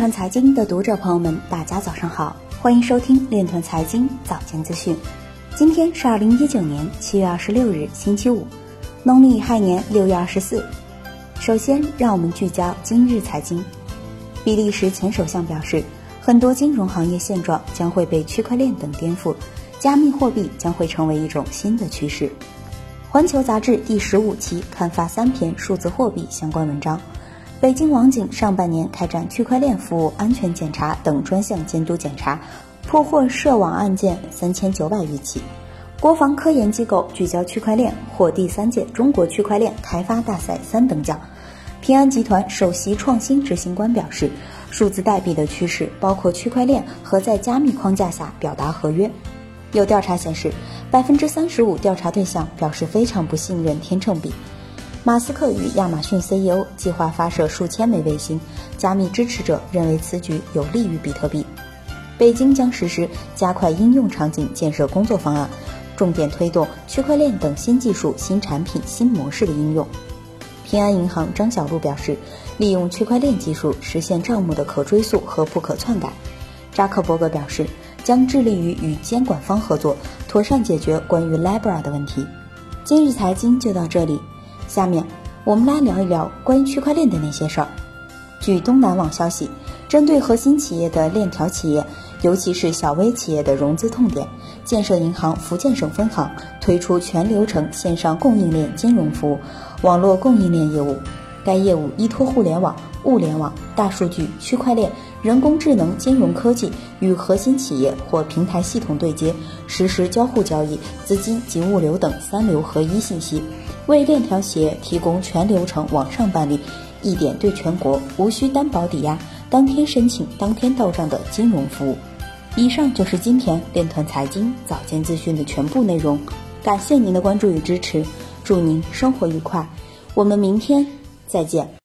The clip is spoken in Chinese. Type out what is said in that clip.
团财经的读者朋友们，大家早上好，欢迎收听链团财经早间资讯。今天是二零一九年七月二十六日，星期五，农历亥年六月二十四。首先，让我们聚焦今日财经。比利时前首相表示，很多金融行业现状将会被区块链等颠覆，加密货币将会成为一种新的趋势。环球杂志第十五期刊发三篇数字货币相关文章。北京网警上半年开展区块链服务安全检查等专项监督检查，破获涉网案件三千九百余起。国防科研机构聚焦区块链，获第三届中国区块链开发大赛三等奖。平安集团首席创新执行官表示，数字代币的趋势包括区块链和在加密框架下表达合约。有调查显示，百分之三十五调查对象表示非常不信任天秤币。马斯克与亚马逊 CEO 计划发射数千枚卫星，加密支持者认为此举有利于比特币。北京将实施加快应用场景建设工作方案，重点推动区块链等新技术、新产品、新模式的应用。平安银行张小璐表示，利用区块链技术实现账目的可追溯和不可篡改。扎克伯格表示，将致力于与监管方合作，妥善解决关于 Libra 的问题。今日财经就到这里。下面我们来聊一聊关于区块链的那些事儿。据东南网消息，针对核心企业的链条企业，尤其是小微企业的融资痛点，建设银行福建省分行推出全流程线上供应链金融服务——网络供应链业务。该业务依托互联网、物联网、大数据、区块链、人工智能、金融科技，与核心企业或平台系统对接，实时交互交易、资金及物流等三流合一信息。为链条企业提供全流程网上办理、一点对全国、无需担保抵押、当天申请、当天到账的金融服务。以上就是今天链团财经早间资讯的全部内容，感谢您的关注与支持，祝您生活愉快，我们明天再见。